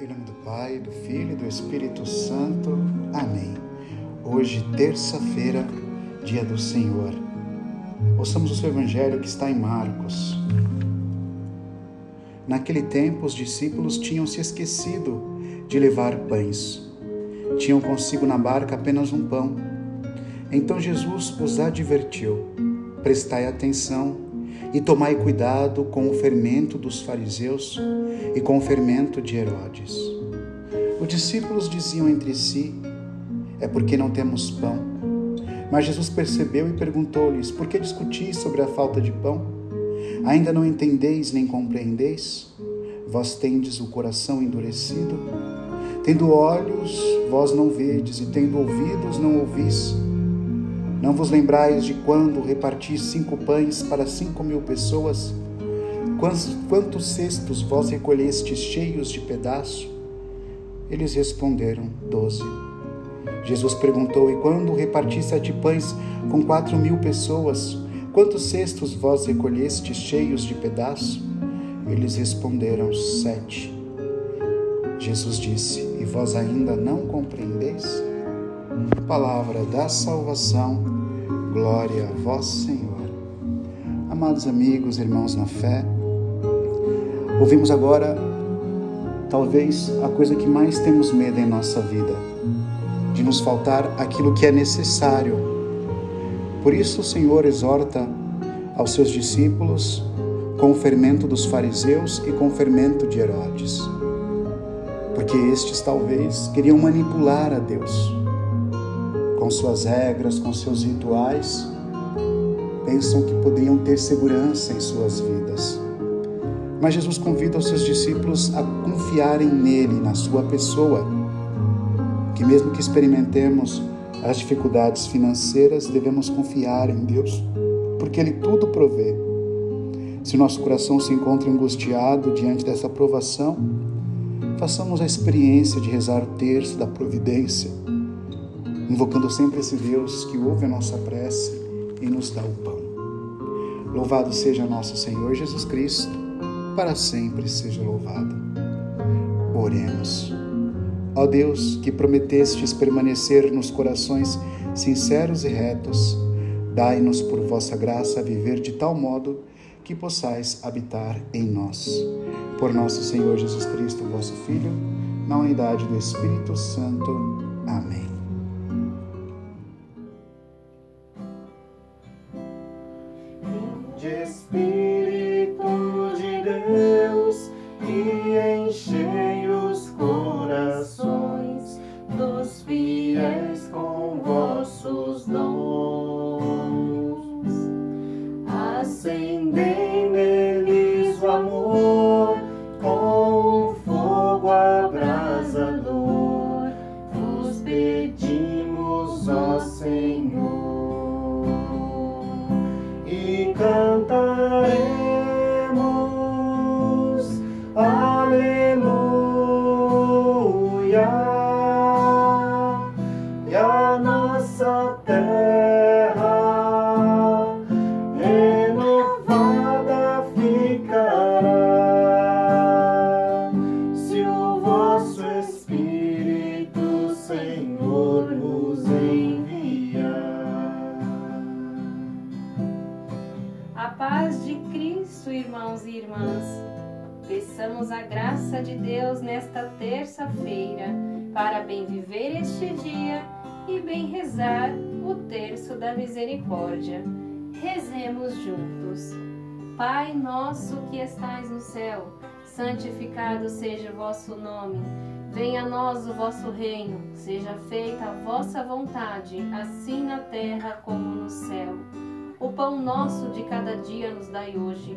Em nome do Pai, do Filho e do Espírito Santo. Amém. Hoje, terça-feira, dia do Senhor. Ouçamos o seu evangelho que está em Marcos. Naquele tempo, os discípulos tinham se esquecido de levar pães. Tinham consigo na barca apenas um pão. Então Jesus os advertiu: Prestai atenção e tomai cuidado com o fermento dos fariseus e com o fermento de Herodes. Os discípulos diziam entre si: É porque não temos pão. Mas Jesus percebeu e perguntou-lhes: Por que discutis sobre a falta de pão? Ainda não entendeis nem compreendeis? Vós tendes o coração endurecido? Tendo olhos, vós não vedes, e tendo ouvidos, não ouvis? Não vos lembrais de quando reparti cinco pães para cinco mil pessoas? Quantos, quantos cestos vós recolhestes cheios de pedaço? Eles responderam: Doze. Jesus perguntou: E quando reparti sete pães com quatro mil pessoas, quantos cestos vós recolhestes cheios de pedaço? Eles responderam: Sete. Jesus disse: E vós ainda não compreendeis? Palavra da salvação, glória a vós, Senhor. Amados amigos, irmãos na fé, ouvimos agora talvez a coisa que mais temos medo em nossa vida, de nos faltar aquilo que é necessário. Por isso o Senhor exorta aos seus discípulos com o fermento dos fariseus e com o fermento de Herodes. Porque estes talvez queriam manipular a Deus com suas regras, com seus rituais, pensam que poderiam ter segurança em suas vidas. Mas Jesus convida os seus discípulos a confiarem nele, na sua pessoa, que mesmo que experimentemos as dificuldades financeiras, devemos confiar em Deus, porque Ele tudo provê. Se nosso coração se encontra angustiado diante dessa provação, façamos a experiência de rezar o terço da providência invocando sempre esse Deus que ouve a nossa prece e nos dá o pão. Louvado seja nosso Senhor Jesus Cristo, para sempre seja louvado. Oremos. Ó Deus, que prometestes permanecer nos corações sinceros e retos, dai-nos por vossa graça viver de tal modo que possais habitar em nós. Por nosso Senhor Jesus Cristo, vosso Filho, na unidade do Espírito Santo. Amém. Peçamos a graça de Deus nesta terça-feira para bem viver este dia e bem rezar o terço da misericórdia. Rezemos juntos. Pai nosso que estais no céu, santificado seja o vosso nome. Venha a nós o vosso reino, seja feita a vossa vontade, assim na terra como no céu. O pão nosso de cada dia nos dai hoje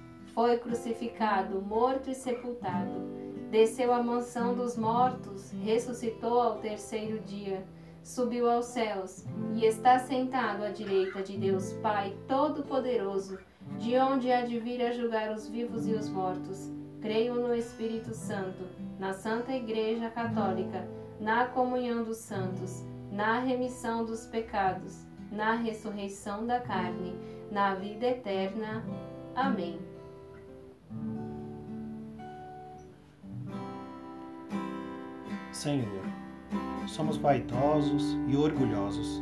foi crucificado, morto e sepultado desceu à mansão dos mortos, ressuscitou ao terceiro dia, subiu aos céus e está sentado à direita de Deus Pai Todo-Poderoso, de onde há de vir a julgar os vivos e os mortos. Creio no Espírito Santo, na Santa Igreja Católica, na comunhão dos santos, na remissão dos pecados, na ressurreição da carne, na vida eterna. Amém. Senhor, somos vaidosos e orgulhosos.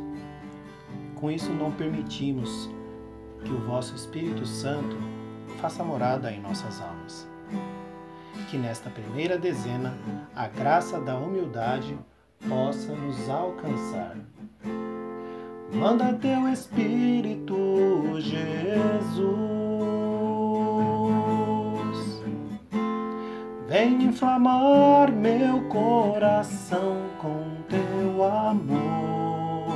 Com isso, não permitimos que o vosso Espírito Santo faça morada em nossas almas. Que nesta primeira dezena a graça da humildade possa nos alcançar. Manda teu Espírito, Jesus Vem inflamar meu coração com teu amor.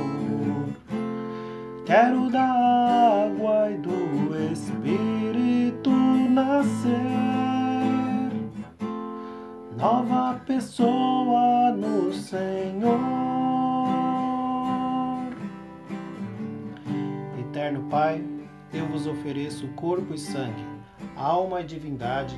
Quero da água e do Espírito nascer, nova pessoa no Senhor. Eterno Pai, eu vos ofereço corpo e sangue, alma e divindade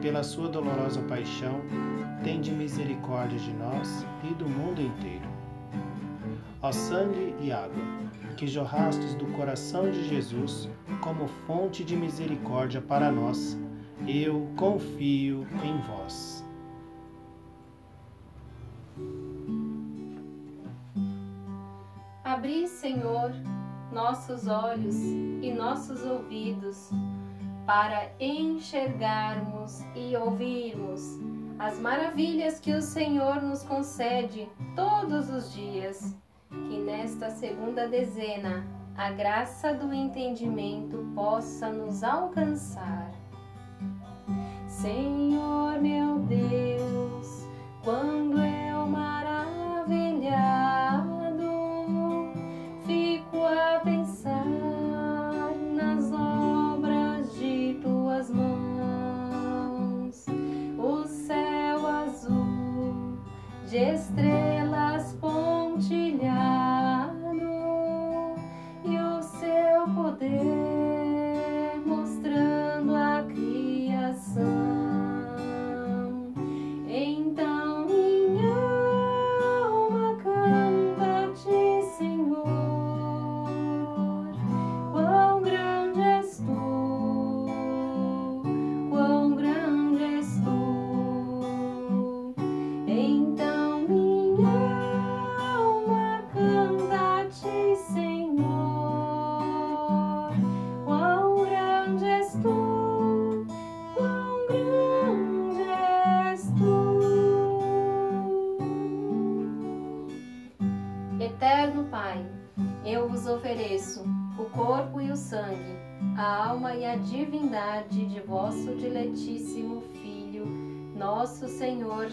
pela sua dolorosa paixão, tende misericórdia de nós e do mundo inteiro. Ó sangue e água, que jorrastes do coração de Jesus como fonte de misericórdia para nós, eu confio em vós. Abri, Senhor, nossos olhos e nossos ouvidos para enxergarmos e ouvirmos as maravilhas que o Senhor nos concede todos os dias. Que nesta segunda dezena a graça do entendimento possa nos alcançar. Senhor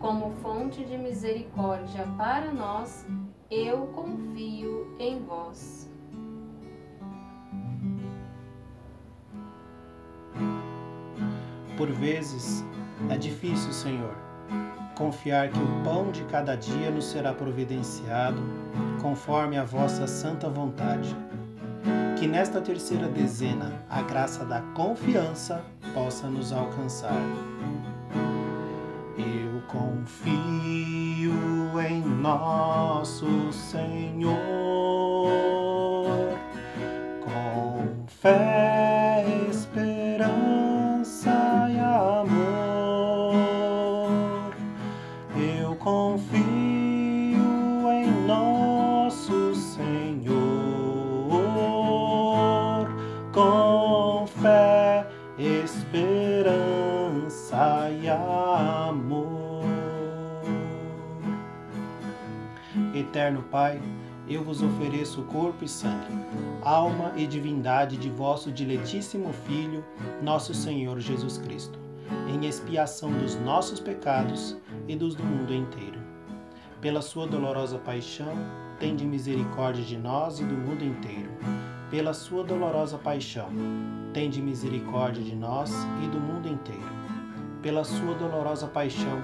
como fonte de misericórdia para nós, eu confio em vós. Por vezes é difícil, Senhor, confiar que o pão de cada dia nos será providenciado conforme a vossa santa vontade. Que nesta terceira dezena a graça da confiança possa nos alcançar. Confio em nosso Senhor. Com Eterno Pai, eu vos ofereço corpo e sangue, alma e divindade de vosso diletíssimo Filho, nosso Senhor Jesus Cristo, em expiação dos nossos pecados e dos do mundo inteiro. Pela sua dolorosa paixão, tende misericórdia de nós e do mundo inteiro. Pela sua dolorosa paixão, tende misericórdia de nós e do mundo inteiro. Pela sua dolorosa paixão,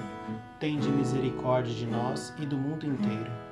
tende misericórdia de nós e do mundo inteiro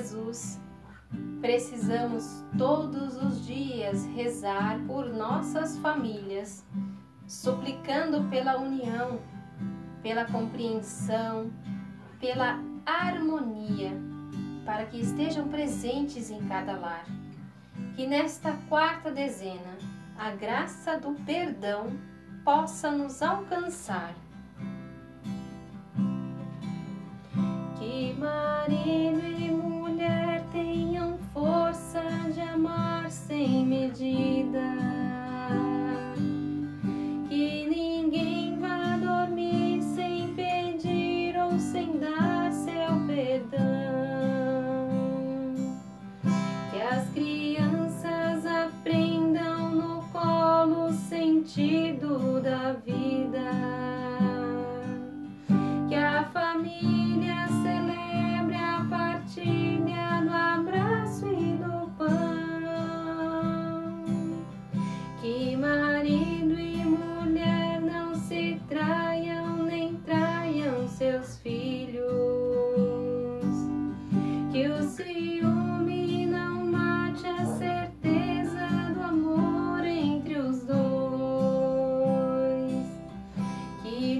Jesus, precisamos todos os dias rezar por nossas famílias, suplicando pela união, pela compreensão, pela harmonia, para que estejam presentes em cada lar. Que nesta quarta dezena a graça do perdão possa nos alcançar Que marido amar sem medida.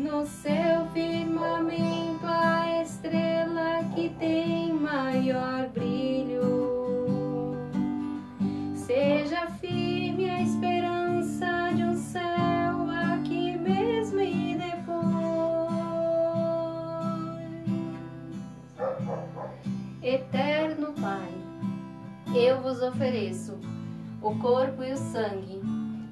No seu firmamento a estrela que tem maior brilho seja firme a esperança de um céu aqui mesmo e depois. Eterno Pai, eu vos ofereço o corpo e o sangue,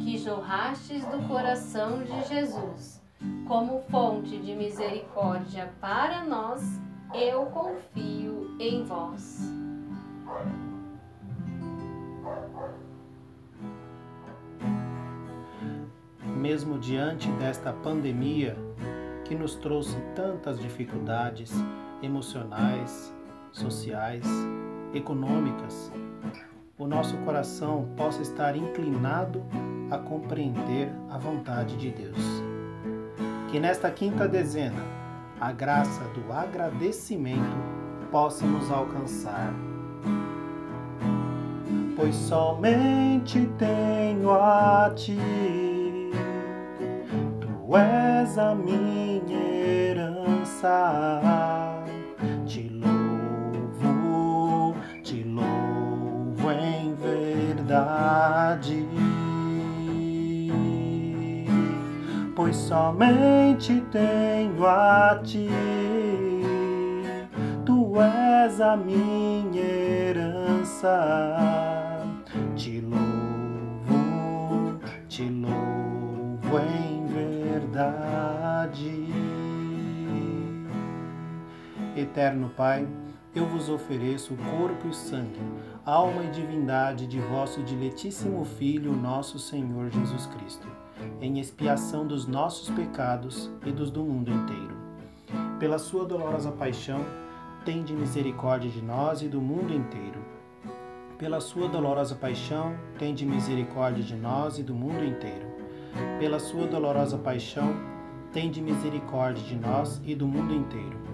que jorrastes do coração de Jesus, como fonte de misericórdia para nós, eu confio em vós. Mesmo diante desta pandemia que nos trouxe tantas dificuldades emocionais, sociais, econômicas, o nosso coração possa estar inclinado a compreender a vontade de Deus. Que nesta quinta dezena, a graça do agradecimento possa nos alcançar. Pois somente tenho a ti, tu és a minha herança. Pois somente tenho a ti, tu és a minha herança. Te louvo, te louvo em verdade. Eterno Pai, eu vos ofereço o corpo e sangue, alma e divindade de vosso diletíssimo Filho, nosso Senhor Jesus Cristo, em expiação dos nossos pecados e dos do mundo inteiro. Pela sua dolorosa paixão, tende misericórdia de nós e do mundo inteiro. Pela sua dolorosa paixão, tende misericórdia de nós e do mundo inteiro. Pela sua dolorosa paixão, tende misericórdia de nós e do mundo inteiro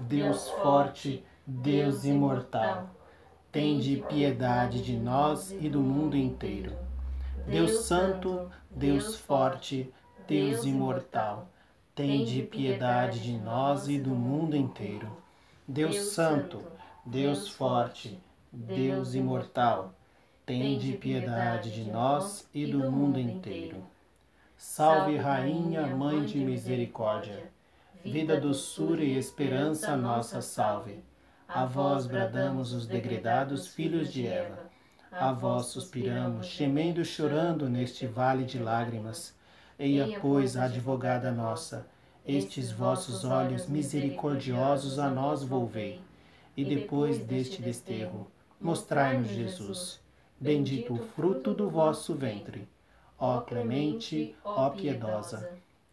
Deus forte, Deus imortal, tende piedade de nós e do mundo inteiro. Deus Santo, Deus Forte, Deus Imortal, tende piedade de nós e do mundo inteiro. Deus Santo, Deus Forte, Deus Imortal, tende piedade de nós e do mundo inteiro. Salve, Rainha, Mãe de Misericórdia, vida, doçura e esperança, nossa salve. A vós bradamos os degredados filhos de Eva. A vós suspiramos, gemendo e chorando neste vale de lágrimas. Eia, pois, advogada nossa, estes vossos olhos misericordiosos a nós volvei. E depois deste desterro, mostrai-nos Jesus. Bendito o fruto do vosso ventre. Ó clemente, ó piedosa,